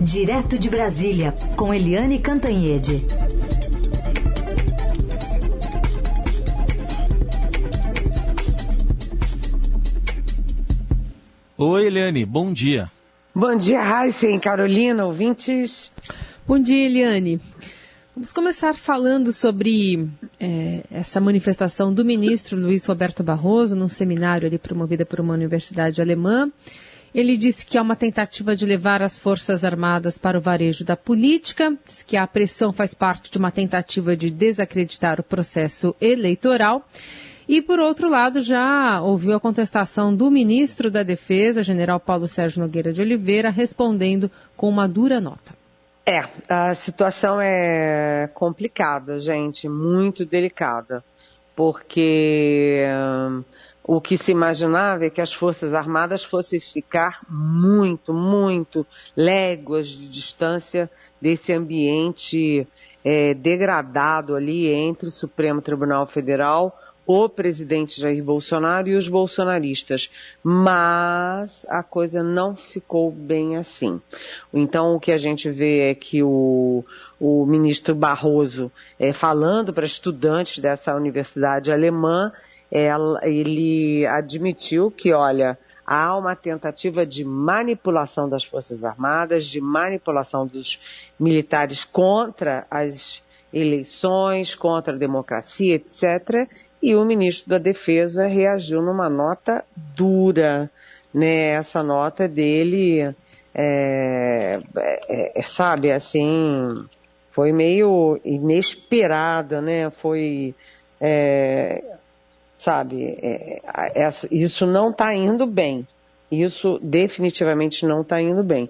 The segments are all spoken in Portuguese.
Direto de Brasília, com Eliane Cantanhede. Oi, Eliane, bom dia. Bom dia, Heisen, Carolina, ouvintes. Bom dia, Eliane. Vamos começar falando sobre é, essa manifestação do ministro Luiz Roberto Barroso num seminário ali promovida por uma universidade alemã. Ele disse que é uma tentativa de levar as Forças Armadas para o varejo da política, que a pressão faz parte de uma tentativa de desacreditar o processo eleitoral. E, por outro lado, já ouviu a contestação do ministro da Defesa, general Paulo Sérgio Nogueira de Oliveira, respondendo com uma dura nota. É, a situação é complicada, gente, muito delicada, porque hum, o que se imaginava é que as Forças Armadas fossem ficar muito, muito léguas de distância desse ambiente é, degradado ali entre o Supremo Tribunal Federal, o presidente Jair Bolsonaro e os bolsonaristas. Mas a coisa não ficou bem assim. Então o que a gente vê é que o, o ministro Barroso, é, falando para estudantes dessa universidade alemã, ela, ele admitiu que, olha, há uma tentativa de manipulação das Forças Armadas, de manipulação dos militares contra as eleições, contra a democracia, etc. E o ministro da Defesa reagiu numa nota dura, né? Essa nota dele, é, é, é, sabe, assim, foi meio inesperada, né? Foi é, sabe? É, é, isso não está indo bem. Isso definitivamente não está indo bem.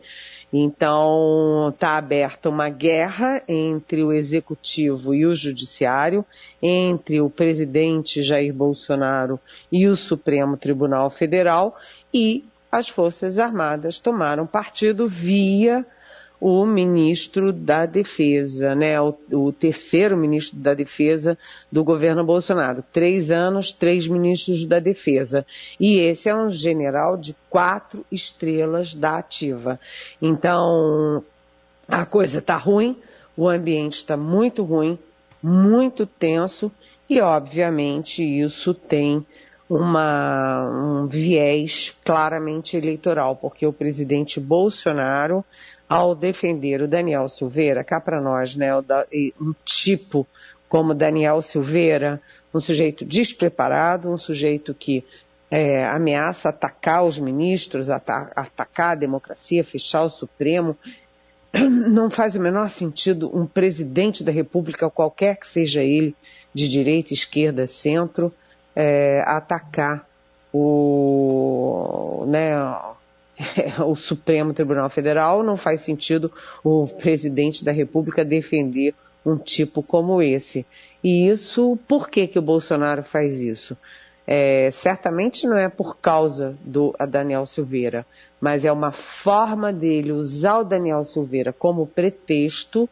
Então, está aberta uma guerra entre o executivo e o judiciário, entre o presidente Jair Bolsonaro e o Supremo Tribunal Federal, e as Forças Armadas tomaram partido via o ministro da Defesa, né, o, o, terceiro ministro da Defesa do governo Bolsonaro. Três anos, três ministros da Defesa. E esse é um general de quatro estrelas da ativa. Então, a coisa está ruim, o ambiente está muito ruim, muito tenso, e obviamente isso tem uma, um viés claramente eleitoral, porque o presidente Bolsonaro ao defender o Daniel Silveira, cá para nós, né, um tipo como Daniel Silveira, um sujeito despreparado, um sujeito que é, ameaça atacar os ministros, ata atacar a democracia, fechar o Supremo. Não faz o menor sentido um presidente da República, qualquer que seja ele, de direita, esquerda, centro, é, atacar o, né, o Supremo Tribunal Federal, não faz sentido o presidente da República defender um tipo como esse. E isso, por que, que o Bolsonaro faz isso? É, certamente não é por causa do Daniel Silveira, mas é uma forma dele usar o Daniel Silveira como pretexto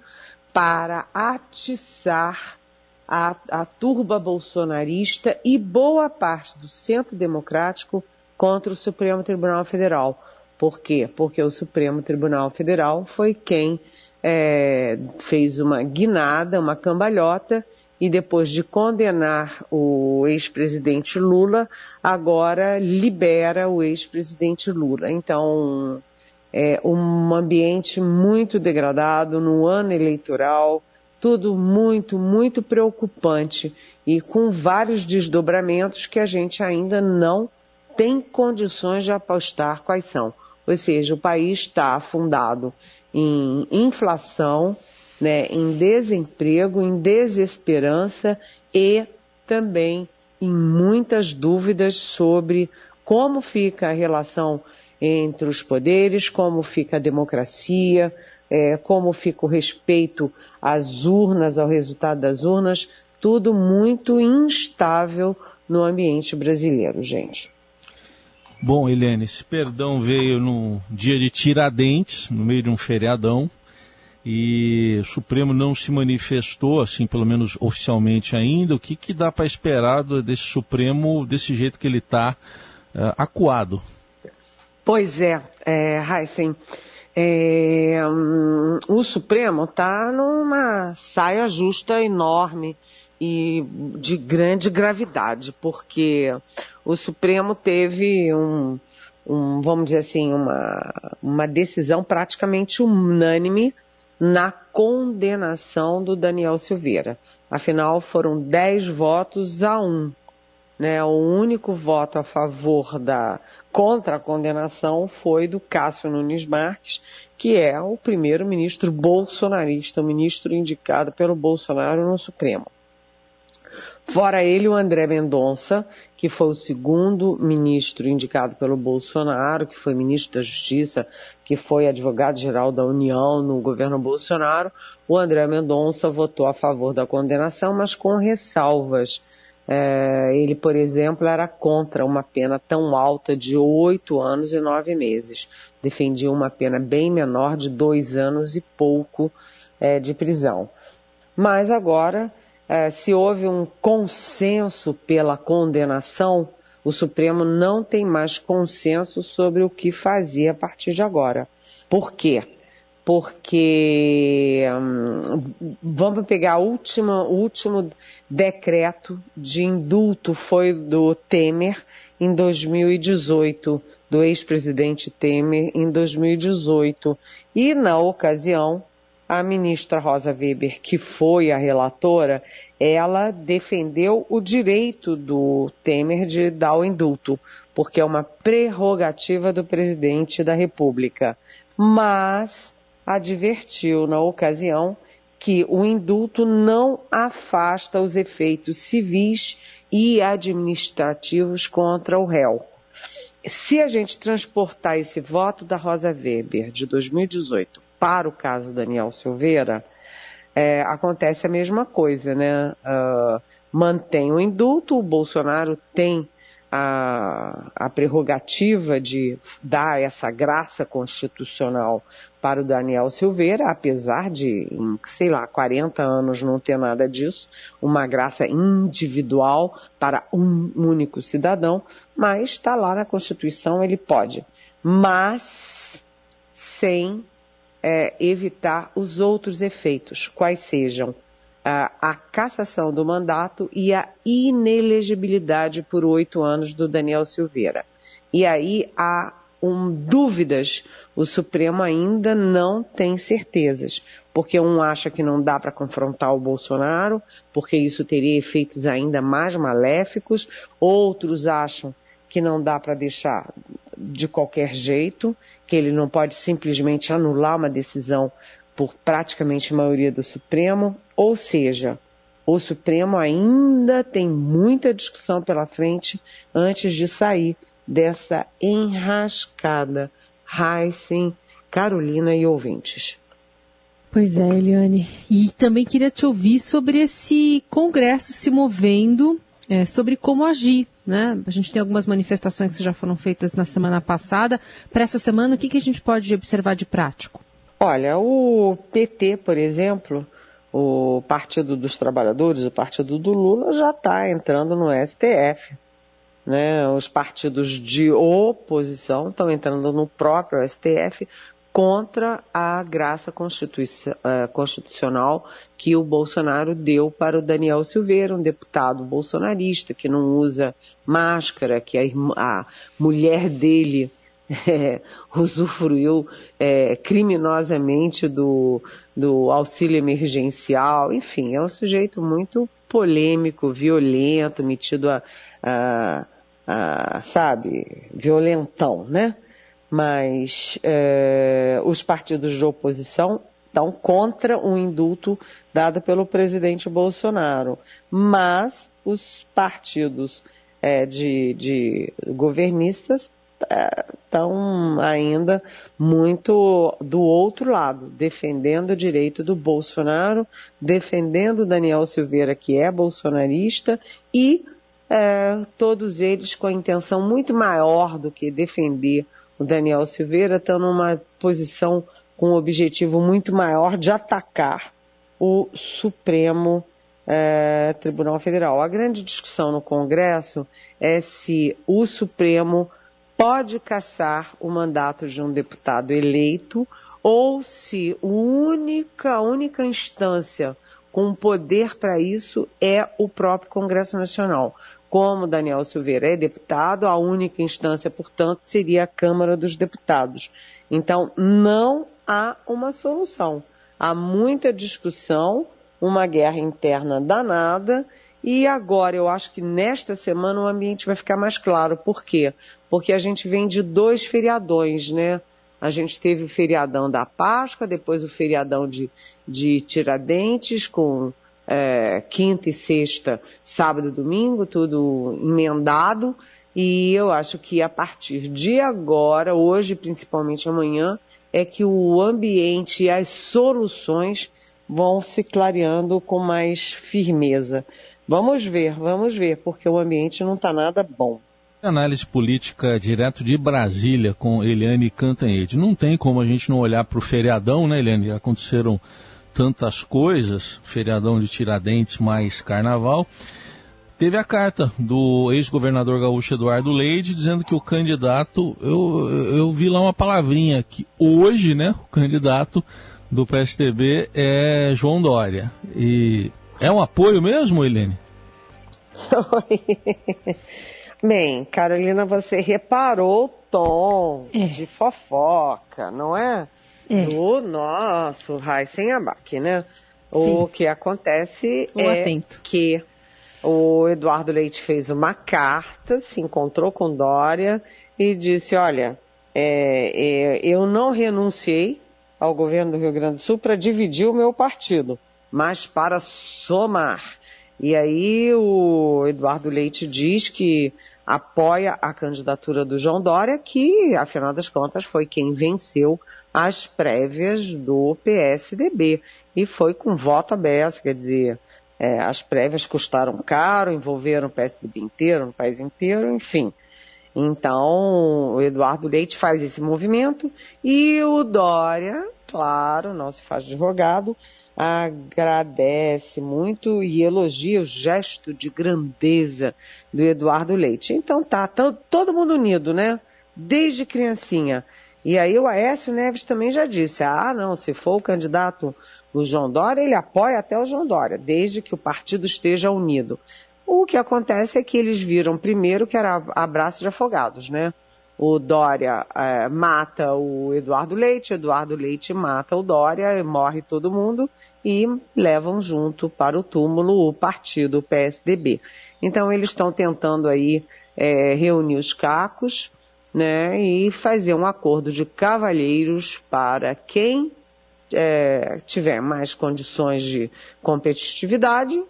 para atiçar a, a turba bolsonarista e boa parte do centro democrático contra o Supremo Tribunal Federal. Por quê? Porque o Supremo Tribunal Federal foi quem é, fez uma guinada, uma cambalhota, e depois de condenar o ex-presidente Lula, agora libera o ex-presidente Lula. Então, é um ambiente muito degradado no ano eleitoral, tudo muito, muito preocupante e com vários desdobramentos que a gente ainda não tem condições de apostar quais são. Ou seja, o país está afundado em inflação, né, em desemprego, em desesperança e também em muitas dúvidas sobre como fica a relação entre os poderes, como fica a democracia, é, como fica o respeito às urnas, ao resultado das urnas, tudo muito instável no ambiente brasileiro, gente. Bom, Helene, esse perdão veio no dia de Tiradentes, no meio de um feriadão, e o Supremo não se manifestou, assim, pelo menos oficialmente ainda. O que, que dá para esperar desse Supremo desse jeito que ele está uh, acuado? Pois é, é é, hum, o Supremo está numa saia justa enorme e de grande gravidade, porque o Supremo teve um, um vamos dizer assim, uma, uma decisão praticamente unânime na condenação do Daniel Silveira. Afinal, foram 10 votos a um. Né? O único voto a favor da contra a condenação foi do Cássio Nunes Marques, que é o primeiro ministro bolsonarista, o ministro indicado pelo Bolsonaro no Supremo. Fora ele, o André Mendonça, que foi o segundo ministro indicado pelo Bolsonaro, que foi ministro da Justiça, que foi advogado-geral da União no governo Bolsonaro. O André Mendonça votou a favor da condenação, mas com ressalvas é, ele, por exemplo, era contra uma pena tão alta de oito anos e nove meses. Defendia uma pena bem menor de dois anos e pouco é, de prisão. Mas agora, é, se houve um consenso pela condenação, o Supremo não tem mais consenso sobre o que fazer a partir de agora. Por quê? porque hum, vamos pegar última, o último decreto de indulto foi do Temer em 2018, do ex-presidente Temer em 2018. E na ocasião, a ministra Rosa Weber, que foi a relatora, ela defendeu o direito do Temer de dar o indulto, porque é uma prerrogativa do presidente da República. Mas advertiu na ocasião que o indulto não afasta os efeitos civis e administrativos contra o réu. Se a gente transportar esse voto da Rosa Weber de 2018 para o caso Daniel Silveira, é, acontece a mesma coisa, né? Uh, mantém o indulto, o Bolsonaro tem a, a prerrogativa de dar essa graça constitucional para o Daniel Silveira, apesar de, em, sei lá, 40 anos não ter nada disso, uma graça individual para um único cidadão, mas está lá na Constituição, ele pode. Mas sem é, evitar os outros efeitos, quais sejam a, a cassação do mandato e a inelegibilidade por oito anos do Daniel Silveira. E aí há um, dúvidas, o Supremo ainda não tem certezas, porque um acha que não dá para confrontar o Bolsonaro, porque isso teria efeitos ainda mais maléficos, outros acham que não dá para deixar de qualquer jeito, que ele não pode simplesmente anular uma decisão por praticamente maioria do Supremo, ou seja, o Supremo ainda tem muita discussão pela frente antes de sair dessa enrascada. Heisen, Carolina e ouvintes. Pois é, Eliane. E também queria te ouvir sobre esse congresso se movendo, é, sobre como agir. Né? A gente tem algumas manifestações que já foram feitas na semana passada. Para essa semana, o que, que a gente pode observar de prático? Olha, o PT, por exemplo, o Partido dos Trabalhadores, o Partido do Lula, já está entrando no STF. Né? Os partidos de oposição estão entrando no próprio STF contra a graça eh, constitucional que o Bolsonaro deu para o Daniel Silveira, um deputado bolsonarista que não usa máscara, que a, a mulher dele é, usufruiu é, criminosamente do, do auxílio emergencial, enfim, é um sujeito muito polêmico, violento, metido a, a, a sabe, violentão, né? Mas é, os partidos de oposição estão contra o indulto dado pelo presidente Bolsonaro, mas os partidos é, de, de governistas estão ainda muito do outro lado, defendendo o direito do Bolsonaro, defendendo Daniel Silveira, que é bolsonarista, e é, todos eles com a intenção muito maior do que defender o Daniel Silveira, estão numa posição com um objetivo muito maior de atacar o Supremo é, Tribunal Federal. A grande discussão no Congresso é se o Supremo pode caçar o mandato de um deputado eleito ou se a única, única instância com poder para isso é o próprio Congresso Nacional. Como Daniel Silveira é deputado, a única instância, portanto, seria a Câmara dos Deputados. Então, não há uma solução. Há muita discussão, uma guerra interna danada, e agora eu acho que nesta semana o ambiente vai ficar mais claro. Por quê? Porque a gente vem de dois feriadões, né? A gente teve o feriadão da Páscoa, depois o feriadão de, de Tiradentes, com é, quinta e sexta, sábado e domingo, tudo emendado. E eu acho que a partir de agora, hoje, principalmente amanhã, é que o ambiente e as soluções vão se clareando com mais firmeza. Vamos ver, vamos ver, porque o ambiente não está nada bom. Análise política direto de Brasília com Eliane Cantanhede. Não tem como a gente não olhar para o feriadão, né, Eliane? Aconteceram tantas coisas, feriadão de Tiradentes mais carnaval. Teve a carta do ex-governador gaúcho Eduardo Leite dizendo que o candidato, eu, eu vi lá uma palavrinha, que hoje, né, o candidato do PSDB é João Dória. E é um apoio mesmo, Helene? Oi. Bem, Carolina, você reparou o tom é. de fofoca, não é? É. Do nosso Raíssen Abac, né? Sim. O que acontece o é atento. que o Eduardo Leite fez uma carta, se encontrou com Dória e disse, olha, é, é, eu não renunciei ao governo do Rio Grande do Sul para dividir o meu partido, mas para somar. E aí o Eduardo Leite diz que apoia a candidatura do João Dória, que, afinal das contas, foi quem venceu as prévias do PSDB. E foi com voto aberto, quer dizer, é, as prévias custaram caro, envolveram o PSDB inteiro, o país inteiro, enfim. Então, o Eduardo Leite faz esse movimento e o Dória, claro, não se faz advogado, agradece muito e elogia o gesto de grandeza do Eduardo Leite. Então tá, todo mundo unido, né? Desde criancinha. E aí o Aécio Neves também já disse, ah não, se for o candidato o João Dória, ele apoia até o João Dória, desde que o partido esteja unido. O que acontece é que eles viram primeiro que era abraço de afogados, né? O Dória é, mata o Eduardo Leite, Eduardo Leite mata o Dória, morre todo mundo e levam junto para o túmulo o partido PSDB. Então eles estão tentando aí é, reunir os cacos, né, e fazer um acordo de cavalheiros para quem é, tiver mais condições de competitividade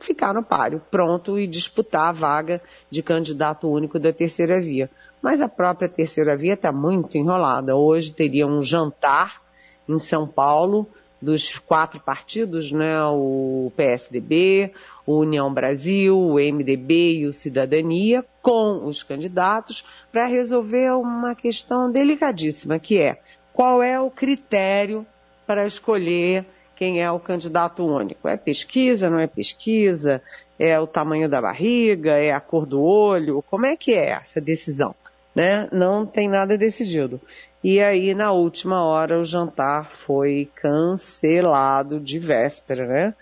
ficar no páreo, pronto e disputar a vaga de candidato único da terceira via. Mas a própria terceira via está muito enrolada. Hoje teria um jantar em São Paulo dos quatro partidos, né? O PSDB, o União Brasil, o MDB e o Cidadania, com os candidatos, para resolver uma questão delicadíssima, que é qual é o critério para escolher quem é o candidato único. É pesquisa, não é pesquisa? É o tamanho da barriga? É a cor do olho? Como é que é essa decisão? Né? Não tem nada decidido. E aí, na última hora, o jantar foi cancelado de véspera, né?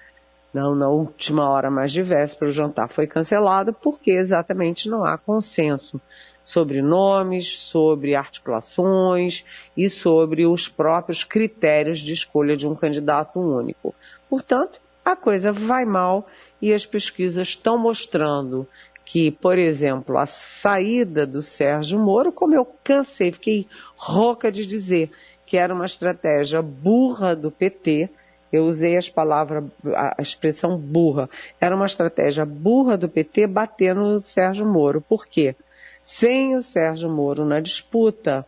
Não na última hora, mas de véspera, o jantar foi cancelado porque exatamente não há consenso sobre nomes, sobre articulações e sobre os próprios critérios de escolha de um candidato único. Portanto, a coisa vai mal e as pesquisas estão mostrando que, por exemplo, a saída do Sérgio Moro, como eu cansei, fiquei rouca de dizer que era uma estratégia burra do PT, eu usei as palavras, a expressão burra, era uma estratégia burra do PT bater no Sérgio Moro. Por quê? Sem o Sérgio Moro na disputa,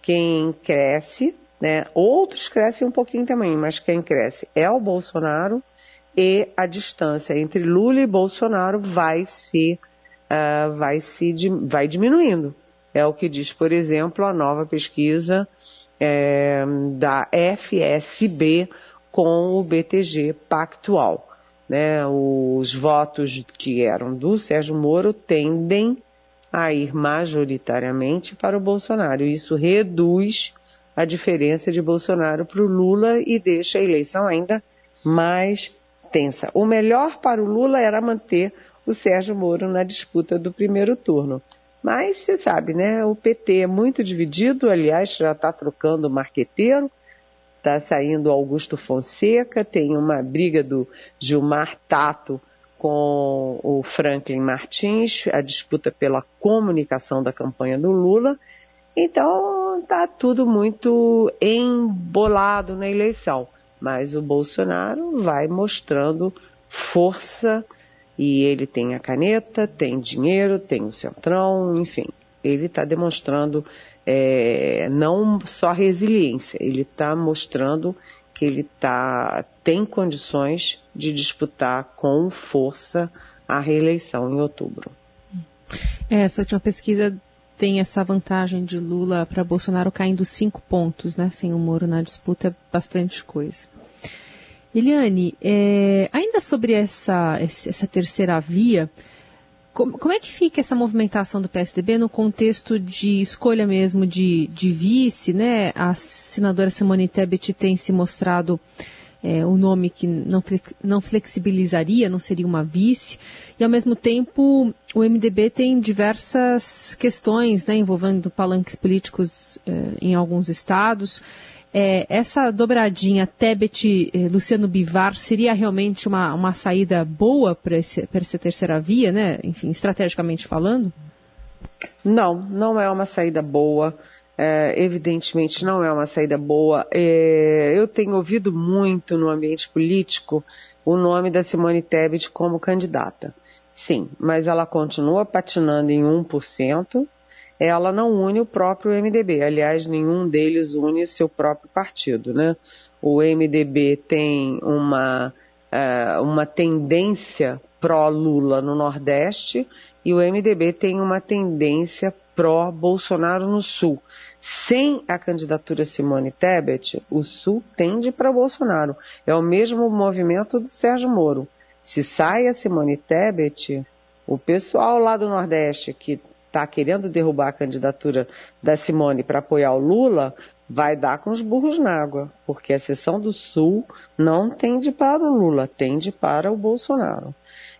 quem cresce, né? Outros crescem um pouquinho também, mas quem cresce é o Bolsonaro e a distância entre Lula e Bolsonaro vai se, uh, vai se vai diminuindo. É o que diz, por exemplo, a nova pesquisa é, da FSB com o BTG Pactual. Né? Os votos que eram do Sérgio Moro tendem a ir majoritariamente para o Bolsonaro. Isso reduz a diferença de Bolsonaro para o Lula e deixa a eleição ainda mais tensa. O melhor para o Lula era manter o Sérgio Moro na disputa do primeiro turno. Mas você sabe, né? O PT é muito dividido, aliás, já está trocando o marqueteiro, está saindo Augusto Fonseca, tem uma briga do Gilmar Tato com o Franklin Martins, a disputa pela comunicação da campanha do Lula. Então está tudo muito embolado na eleição. Mas o Bolsonaro vai mostrando força e ele tem a caneta, tem dinheiro, tem o centrão, enfim. Ele está demonstrando é, não só resiliência, ele está mostrando que ele tá, tem condições de disputar com força a reeleição em outubro. Essa última pesquisa tem essa vantagem de Lula para Bolsonaro caindo cinco pontos, né? Sem o Moro na disputa, é bastante coisa. Eliane, é, ainda sobre essa, essa terceira via, como, como, é que fica essa movimentação do PSDB no contexto de escolha mesmo de, de vice, né? A senadora Simone Tebet tem se mostrado é, o nome que não, não flexibilizaria, não seria uma vice, e ao mesmo tempo o MDB tem diversas questões né, envolvendo palanques políticos é, em alguns estados. É, essa dobradinha Tebet-Luciano Bivar seria realmente uma, uma saída boa para essa terceira via, né? Enfim, estrategicamente falando? Não, não é uma saída boa. É, evidentemente não é uma saída boa. É, eu tenho ouvido muito no ambiente político o nome da Simone Tebet como candidata. Sim, mas ela continua patinando em 1%, ela não une o próprio MDB. Aliás, nenhum deles une o seu próprio partido, né? O MDB tem uma, uh, uma tendência pró-Lula no Nordeste e o MDB tem uma tendência pró-Bolsonaro no Sul. Sem a candidatura Simone Tebet, o Sul tende para Bolsonaro. É o mesmo movimento do Sérgio Moro. Se sai a Simone Tebet, o pessoal lá do Nordeste que está querendo derrubar a candidatura da Simone para apoiar o Lula, vai dar com os burros na água, porque a seção do Sul não tende para o Lula, tende para o Bolsonaro.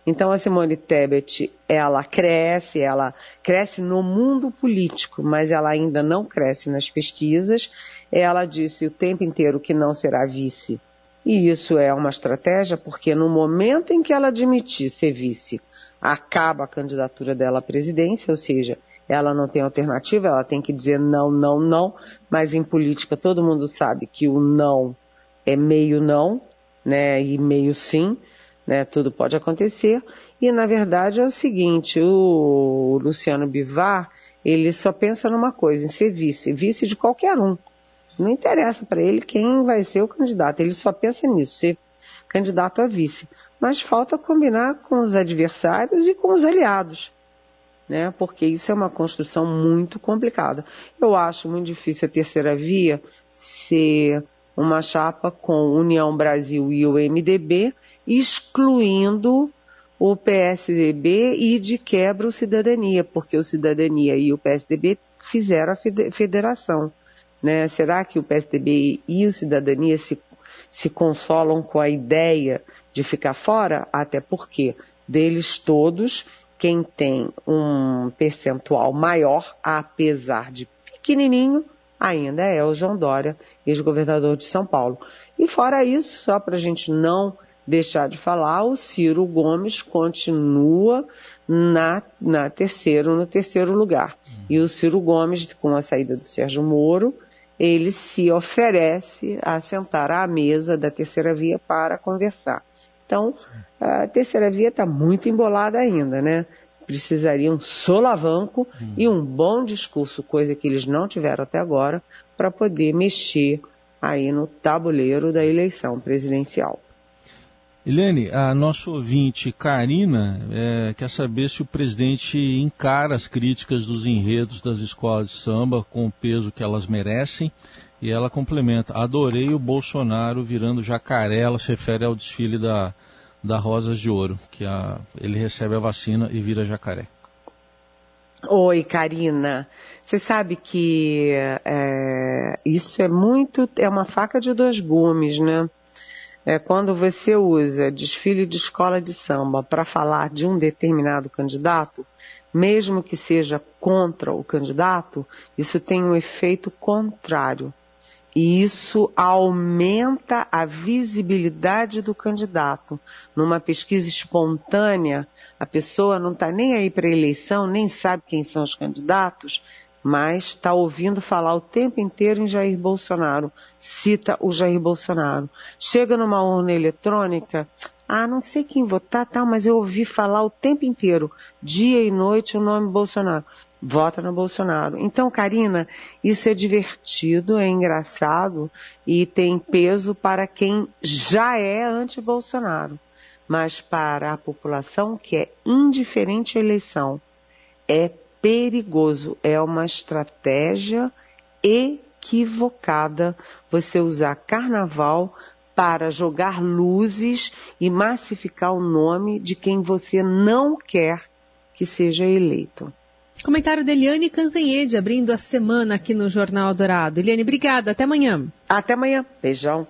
Então a Simone Tebet, ela cresce, ela cresce no mundo político, mas ela ainda não cresce nas pesquisas. Ela disse o tempo inteiro que não será vice. E isso é uma estratégia porque no momento em que ela admitir ser vice, acaba a candidatura dela à presidência, ou seja, ela não tem alternativa, ela tem que dizer não, não, não, mas em política todo mundo sabe que o não é meio não, né, e meio sim, né, tudo pode acontecer, e na verdade é o seguinte, o Luciano Bivar, ele só pensa numa coisa, em ser vice, vice de qualquer um. Não interessa para ele quem vai ser o candidato, ele só pensa nisso, ser candidato a vice. Mas falta combinar com os adversários e com os aliados, né? Porque isso é uma construção muito complicada. Eu acho muito difícil a terceira via ser uma chapa com União Brasil e o MDB, excluindo o PSDB e de quebra o Cidadania, porque o Cidadania e o PSDB fizeram a federação. Né? Será que o PSDB e o Cidadania se se consolam com a ideia de ficar fora, até porque deles todos, quem tem um percentual maior, apesar de pequenininho, ainda é o João Dória, ex-governador de São Paulo. E fora isso, só para a gente não deixar de falar, o Ciro Gomes continua na, na terceiro, no terceiro lugar. E o Ciro Gomes, com a saída do Sérgio Moro, ele se oferece a sentar à mesa da terceira via para conversar. Então, a terceira via está muito embolada ainda, né? Precisaria um solavanco hum. e um bom discurso, coisa que eles não tiveram até agora, para poder mexer aí no tabuleiro da eleição presidencial. Helene, a nossa ouvinte Karina é, quer saber se o presidente encara as críticas dos enredos das escolas de samba com o peso que elas merecem. E ela complementa: adorei o Bolsonaro virando jacaré. Ela se refere ao desfile da, da Rosas de Ouro, que a, ele recebe a vacina e vira jacaré. Oi, Karina. Você sabe que é, isso é muito, é uma faca de dois gumes, né? É quando você usa desfile de escola de samba para falar de um determinado candidato, mesmo que seja contra o candidato, isso tem um efeito contrário. E isso aumenta a visibilidade do candidato. Numa pesquisa espontânea, a pessoa não está nem aí para a eleição, nem sabe quem são os candidatos, mas está ouvindo falar o tempo inteiro em Jair Bolsonaro, cita o Jair Bolsonaro. Chega numa urna eletrônica, ah, não sei quem votar, tá, mas eu ouvi falar o tempo inteiro, dia e noite, o nome Bolsonaro vota no Bolsonaro. Então, Karina, isso é divertido, é engraçado e tem peso para quem já é anti-Bolsonaro. Mas para a população que é indiferente à eleição, é perigoso, é uma estratégia equivocada você usar carnaval para jogar luzes e massificar o nome de quem você não quer que seja eleito. Comentário de Eliane Cantanhede, abrindo a semana aqui no Jornal Dourado. Eliane, obrigada. Até amanhã. Até amanhã. Beijão.